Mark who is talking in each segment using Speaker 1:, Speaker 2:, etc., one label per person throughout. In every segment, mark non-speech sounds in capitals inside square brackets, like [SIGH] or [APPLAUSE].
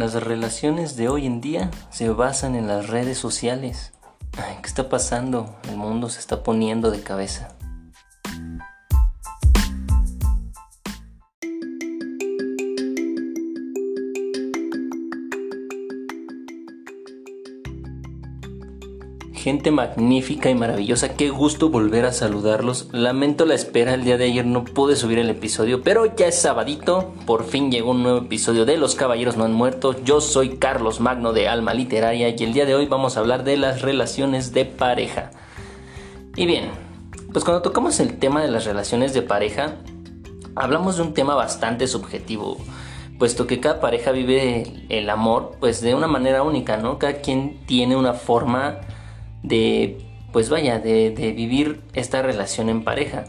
Speaker 1: las relaciones de hoy en día se basan en las redes sociales. ¿Qué está pasando? El mundo se está poniendo de cabeza. Gente magnífica y maravillosa, qué gusto volver a saludarlos. Lamento la espera, el día de ayer no pude subir el episodio, pero ya es sabadito, por fin llegó un nuevo episodio de Los Caballeros No Han Muerto. Yo soy Carlos Magno de Alma Literaria y el día de hoy vamos a hablar de las relaciones de pareja. Y bien, pues cuando tocamos el tema de las relaciones de pareja, hablamos de un tema bastante subjetivo puesto que cada pareja vive el amor pues de una manera única, ¿no? Cada quien tiene una forma de, pues vaya, de, vivir esta relación en pareja.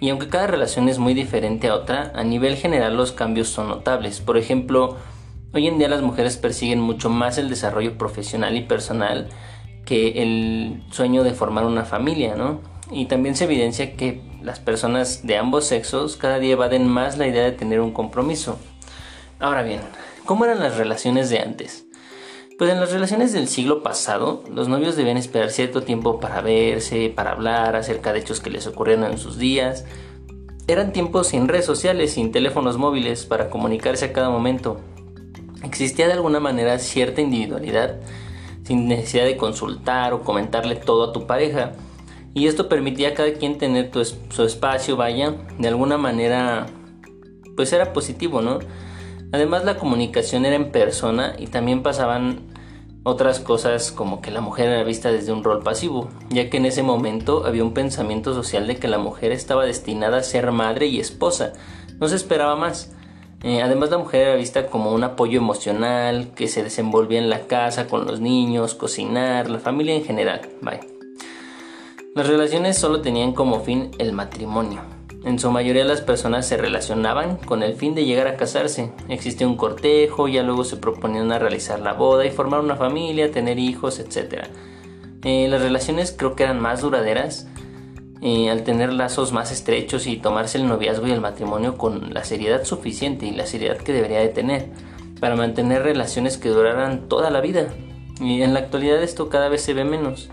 Speaker 1: Y aunque cada relación es muy diferente a otra, a nivel general los cambios son notables. Por ejemplo, hoy en día las mujeres persiguen mucho más el desarrollo profesional y personal que el sueño de formar una familia, ¿no? Y también se evidencia que las personas de ambos sexos cada día evaden más la idea de tener un compromiso. Ahora bien, ¿cómo eran las relaciones de antes? Pues en las relaciones del siglo pasado, los novios debían esperar cierto tiempo para verse, para hablar acerca de hechos que les ocurrieron en sus días. Eran tiempos sin redes sociales, sin teléfonos móviles para comunicarse a cada momento. Existía de alguna manera cierta individualidad, sin necesidad de consultar o comentarle todo a tu pareja. Y esto permitía a cada quien tener su espacio, vaya, de alguna manera, pues era positivo, ¿no? Además la comunicación era en persona y también pasaban otras cosas como que la mujer era vista desde un rol pasivo, ya que en ese momento había un pensamiento social de que la mujer estaba destinada a ser madre y esposa, no se esperaba más. Eh, además la mujer era vista como un apoyo emocional que se desenvolvía en la casa con los niños, cocinar, la familia en general. Las relaciones solo tenían como fin el matrimonio. En su mayoría las personas se relacionaban con el fin de llegar a casarse. Existía un cortejo, ya luego se proponían realizar la boda y formar una familia, tener hijos, etc. Eh, las relaciones creo que eran más duraderas eh, al tener lazos más estrechos y tomarse el noviazgo y el matrimonio con la seriedad suficiente y la seriedad que debería de tener para mantener relaciones que duraran toda la vida. Y en la actualidad esto cada vez se ve menos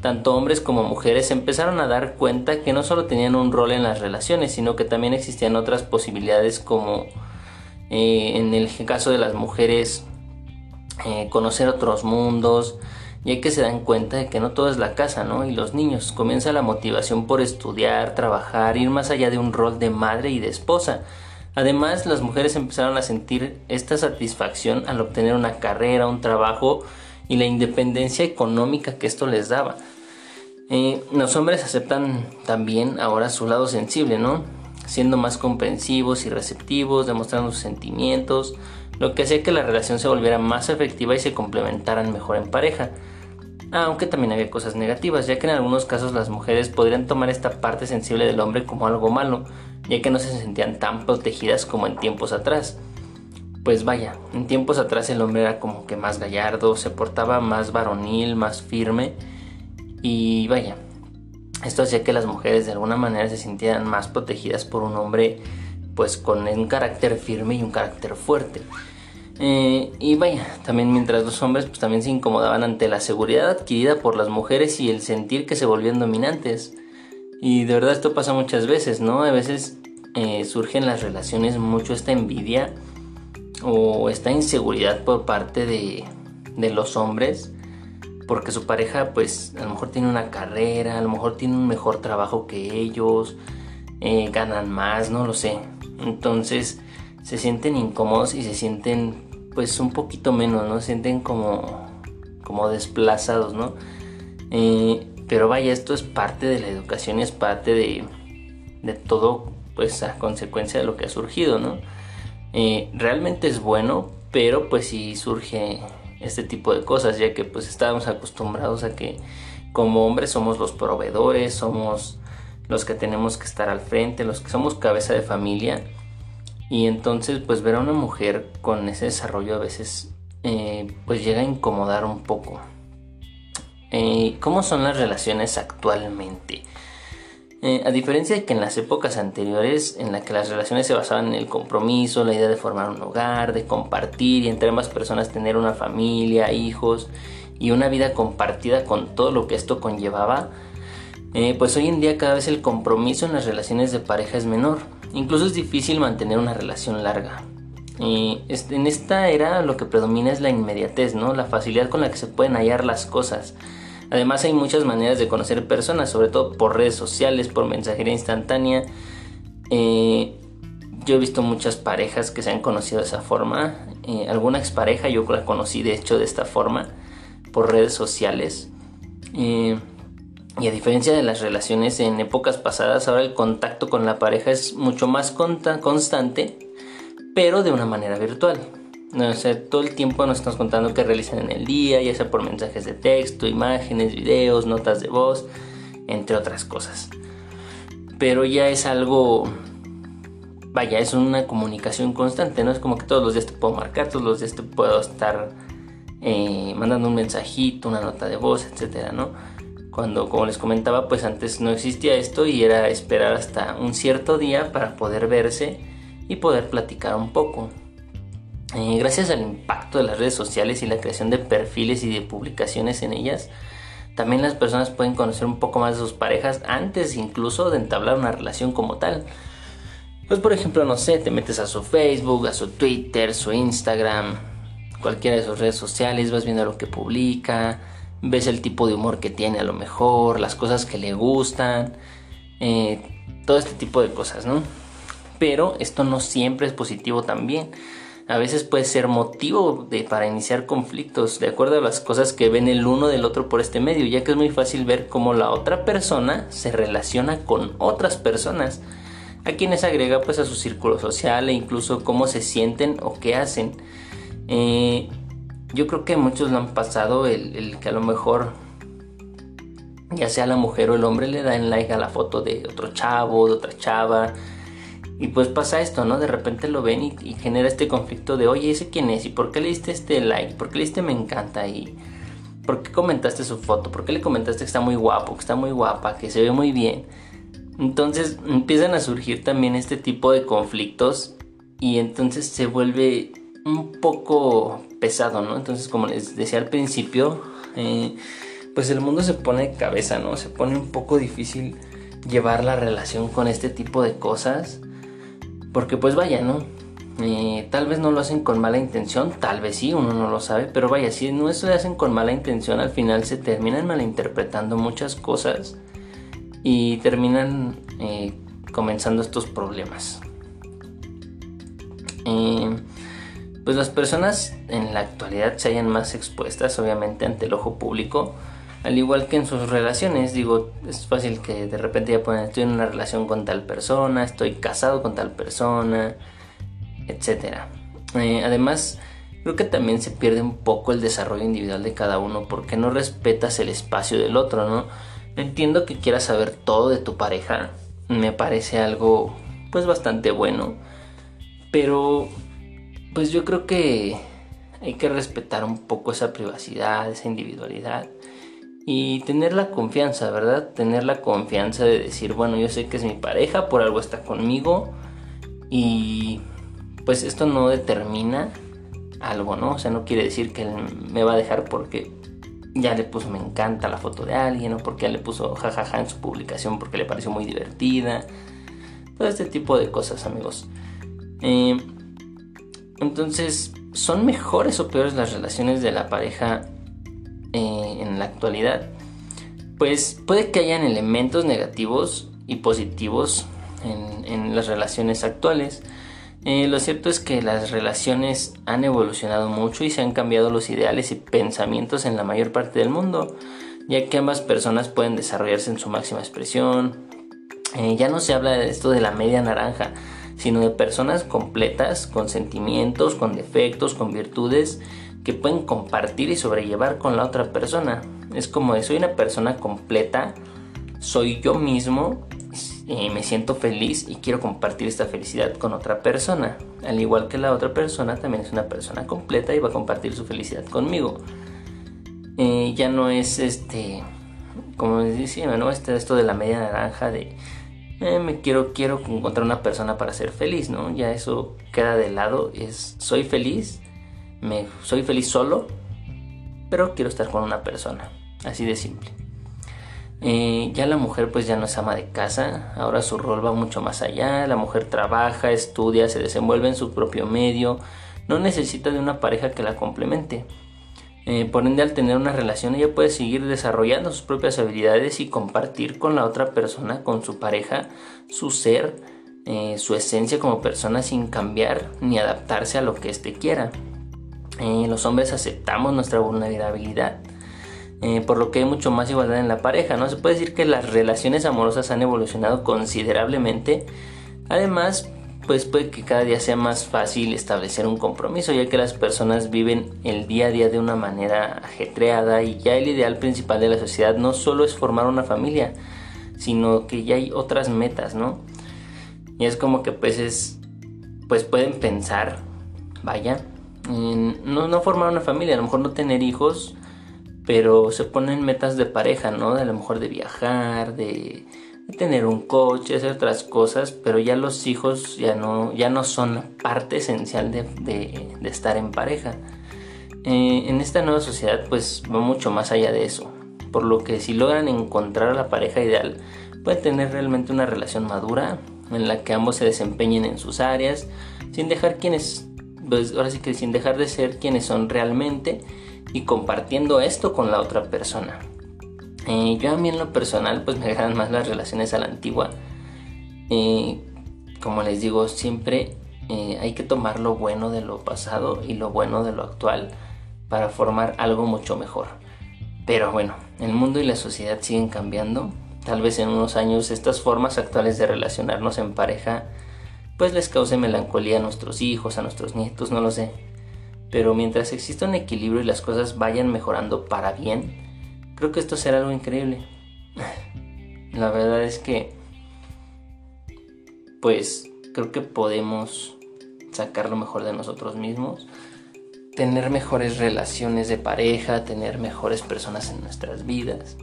Speaker 1: tanto hombres como mujeres empezaron a dar cuenta que no solo tenían un rol en las relaciones, sino que también existían otras posibilidades como eh, en el caso de las mujeres eh, conocer otros mundos, ya que se dan cuenta de que no todo es la casa, ¿no? Y los niños, comienza la motivación por estudiar, trabajar, ir más allá de un rol de madre y de esposa. Además, las mujeres empezaron a sentir esta satisfacción al obtener una carrera, un trabajo, y la independencia económica que esto les daba. Eh, los hombres aceptan también ahora su lado sensible, ¿no? Siendo más comprensivos y receptivos, demostrando sus sentimientos, lo que hacía que la relación se volviera más efectiva y se complementaran mejor en pareja. Aunque también había cosas negativas, ya que en algunos casos las mujeres podrían tomar esta parte sensible del hombre como algo malo, ya que no se sentían tan protegidas como en tiempos atrás pues vaya, en tiempos atrás el hombre era como que más gallardo, se portaba más varonil, más firme y vaya, esto hacía que las mujeres de alguna manera se sintieran más protegidas por un hombre pues con un carácter firme y un carácter fuerte. Eh, y vaya, también mientras los hombres pues también se incomodaban ante la seguridad adquirida por las mujeres y el sentir que se volvían dominantes. Y de verdad esto pasa muchas veces, ¿no? A veces eh, surgen las relaciones mucho esta envidia o esta inseguridad por parte de, los hombres porque su pareja pues a lo mejor tiene una carrera, a lo mejor tiene un mejor trabajo que ellos, eh, ganan más, no lo sé. Entonces se sienten incómodos y se sienten pues un poquito menos, ¿no? Se sienten como, como desplazados, ¿no? Eh, pero vaya, esto es parte de la educación es parte de, de todo pues a consecuencia de lo que ha surgido, ¿no? Eh, realmente es bueno, pero pues si surge este tipo de cosas, ya que pues estábamos acostumbrados a que como hombres somos los proveedores, somos los que tenemos que estar al frente, los que somos cabeza de familia. Y entonces pues ver a una mujer con ese desarrollo a veces eh, pues llega a incomodar un poco. Eh, ¿Cómo son las relaciones actualmente? Eh, a diferencia de que en las épocas anteriores, en las que las relaciones se basaban en el compromiso, la idea de formar un hogar, de compartir y entre ambas personas tener una familia, hijos y una vida compartida con todo lo que esto conllevaba, eh, pues hoy en día cada vez el compromiso en las relaciones de pareja es menor. Incluso es difícil mantener una relación larga. Y en esta era lo que predomina es la inmediatez, ¿no? La facilidad con la que se pueden hallar las cosas. Además hay muchas maneras de conocer personas, sobre todo por redes sociales, por mensajería instantánea. Eh, yo he visto muchas parejas que se han conocido de esa forma. Eh, alguna expareja yo la conocí de hecho de esta forma, por redes sociales. Eh, y a diferencia de las relaciones en épocas pasadas, ahora el contacto con la pareja es mucho más constante, pero de una manera virtual. O sea, todo el tiempo nos estamos contando qué realizan en el día, ya sea por mensajes de texto, imágenes, videos, notas de voz, entre otras cosas. Pero ya es algo, vaya, es una comunicación constante, ¿no? Es como que todos los días te puedo marcar, todos los días te puedo estar eh, mandando un mensajito, una nota de voz, etcétera, ¿no? Cuando, como les comentaba, pues antes no existía esto y era esperar hasta un cierto día para poder verse y poder platicar un poco. Gracias al impacto de las redes sociales y la creación de perfiles y de publicaciones en ellas, también las personas pueden conocer un poco más de sus parejas antes incluso de entablar una relación como tal. Pues por ejemplo, no sé, te metes a su Facebook, a su Twitter, su Instagram, cualquiera de sus redes sociales, vas viendo lo que publica, ves el tipo de humor que tiene a lo mejor, las cosas que le gustan, eh, todo este tipo de cosas, ¿no? Pero esto no siempre es positivo también a veces puede ser motivo de, para iniciar conflictos de acuerdo a las cosas que ven el uno del otro por este medio, ya que es muy fácil ver cómo la otra persona se relaciona con otras personas, a quienes agrega pues a su círculo social e incluso cómo se sienten o qué hacen. Eh, yo creo que muchos lo han pasado el, el que a lo mejor ya sea la mujer o el hombre le dan like a la foto de otro chavo, de otra chava, y pues pasa esto, ¿no? De repente lo ven y, genera este conflicto de, oye, ¿ese quién es? ¿Y por qué le diste este like? ¿Por qué le diste me encanta? ¿Y por qué comentaste su foto? ¿Por qué le comentaste que está muy guapo, que está muy guapa, que se ve muy bien? Entonces empiezan a surgir también este tipo de conflictos y entonces se vuelve un poco pesado, ¿no? Entonces, como les decía al principio, eh, pues el mundo se pone de cabeza, ¿no? Se pone un poco difícil llevar la relación con este tipo de cosas. Porque pues vaya, ¿no? Eh, tal vez no lo hacen con mala intención, tal vez sí, uno no lo sabe, pero vaya, si no lo hacen con mala intención, al final se terminan malinterpretando muchas cosas y terminan eh, comenzando estos problemas. Eh, pues las personas en la actualidad se hallan más expuestas, obviamente, ante el ojo público al igual que en sus relaciones, digo, es fácil que de repente ya ponen, estoy en una relación con tal persona, estoy casado con tal persona, etc. Eh, además, creo que también se pierde un poco el desarrollo individual de cada uno porque no respetas el espacio del otro, ¿no? Entiendo que quieras saber todo de tu pareja, me parece algo pues bastante bueno, pero pues yo creo que hay que respetar un poco esa privacidad, esa individualidad y tener la confianza, ¿verdad? Tener la confianza de decir, bueno, yo sé que es mi pareja, por algo está conmigo y pues esto no determina algo, ¿no? O sea, no quiere decir que él me va a dejar porque ya le puso me encanta la foto de alguien o porque ya le puso jajaja en su publicación porque le pareció muy divertida. Todo este tipo de cosas, amigos. Eh, entonces, ¿son mejores o peores las relaciones de la pareja eh, en la actualidad, pues puede que hayan elementos negativos y positivos en, las relaciones actuales. Eh, lo cierto es que las relaciones han evolucionado mucho y se han cambiado los ideales y pensamientos en la mayor parte del mundo, ya que ambas personas pueden desarrollarse en su máxima expresión. Eh, ya no se habla de esto de la media naranja, sino de personas completas, con sentimientos, con defectos, con virtudes que pueden compartir y sobrellevar con la otra persona. Es como soy una persona completa, soy yo mismo, y me siento feliz y quiero compartir esta felicidad con otra persona. Al igual que la otra persona también es una persona completa y va a compartir su felicidad conmigo. Eh, ya no es este como les decía, ¿no? Este, esto de la media naranja de eh, me quiero, quiero encontrar una persona para ser feliz, ¿no? Ya eso queda de lado, soy feliz, me, soy feliz solo, pero quiero estar con una persona, así de simple. Eh, ya la mujer pues ya no es ama de casa, ahora su rol va mucho más allá, la mujer trabaja, estudia, se desenvuelve en su propio medio, no necesita de una pareja que la complemente. Eh, por ende, al tener una relación, ella puede seguir desarrollando sus propias habilidades y compartir con la otra persona, con su pareja, su ser, eh, su esencia como persona sin cambiar ni adaptarse a lo que éste quiera. Eh, los hombres aceptamos nuestra vulnerabilidad, por lo que hay mucho más igualdad en la pareja. No se puede decir que las relaciones amorosas han evolucionado considerablemente. Además, pues puede que cada día sea más fácil establecer un compromiso, ya que las personas viven el día a día de una manera ajetreada y ya el ideal principal de la sociedad no solo es formar una familia, sino que ya hay otras metas, ¿no? Y es como que pues es, pues pueden pensar, vaya, no, formar una familia, a lo mejor no tener hijos, pero se ponen metas de pareja, ¿no? De a lo mejor de viajar, de tener un coche, hacer otras cosas, pero ya los hijos ya no, ya no son parte esencial de, estar en pareja. Eh, en esta nueva sociedad pues va mucho más allá de eso, por lo que si logran encontrar a la pareja ideal, pueden tener realmente una relación madura en la que ambos se desempeñen en sus áreas, sin dejar quienes, pues ahora sí que sin dejar de ser quienes son realmente y compartiendo esto con la otra persona. Eh, yo a mí en lo personal pues me agradan más las relaciones a la antigua. Eh, como les digo, siempre eh, hay que tomar lo bueno de lo pasado y lo bueno de lo actual para formar algo mucho mejor. Pero bueno, el mundo y la sociedad siguen cambiando. Tal vez en unos años estas formas actuales de relacionarnos en pareja pues les cause melancolía a nuestros hijos, a nuestros nietos, no lo sé. Pero mientras exista un equilibrio y las cosas vayan mejorando para bien, creo que esto será algo increíble. [LAUGHS] La verdad es que, pues, creo que podemos sacar lo mejor de nosotros mismos, tener mejores relaciones de pareja, tener mejores personas en nuestras vidas.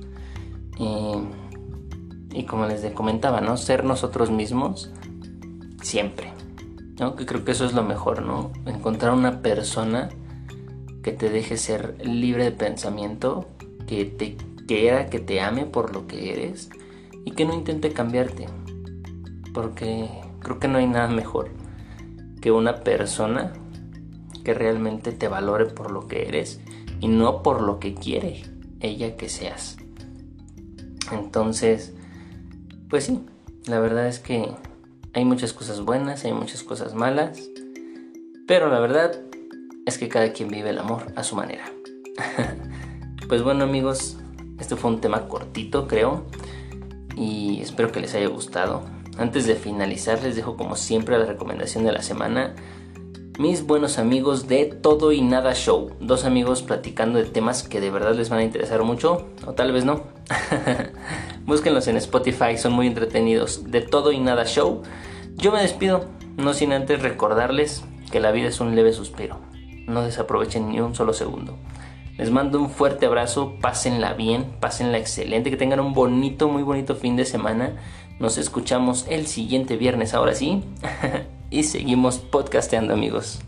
Speaker 1: Y, como les comentaba. Ser nosotros mismos siempre. ¿no? Que creo que eso es lo mejor, ¿no? Encontrar una persona que te deje ser libre de pensamiento, que te quiera, que te ame por lo que eres y que no intente cambiarte. Porque creo que no hay nada mejor que una persona que realmente te valore por lo que eres y no por lo que quiere ella que seas. Entonces, pues sí, la verdad es que hay muchas cosas buenas, hay muchas cosas malas, pero la verdad es que cada quien vive el amor a su manera. [LAUGHS] Pues bueno amigos, este fue un tema cortito creo y espero que les haya gustado. Antes de finalizar les dejo como siempre la recomendación de la semana. Mis buenos amigos de Todo y Nada Show. Dos amigos platicando de temas que de verdad les van a interesar mucho. O tal vez no. [LAUGHS] Búsquenlos en Spotify, son muy entretenidos. De Todo y Nada Show. Yo me despido, no sin antes recordarles que la vida es un leve suspiro. No desaprovechen ni un solo segundo. Les mando un fuerte abrazo, pásenla bien, pásenla excelente, que tengan un bonito, muy bonito fin de semana. Nos escuchamos el siguiente viernes, ahora sí. [LAUGHS] y seguimos podcasteando amigos.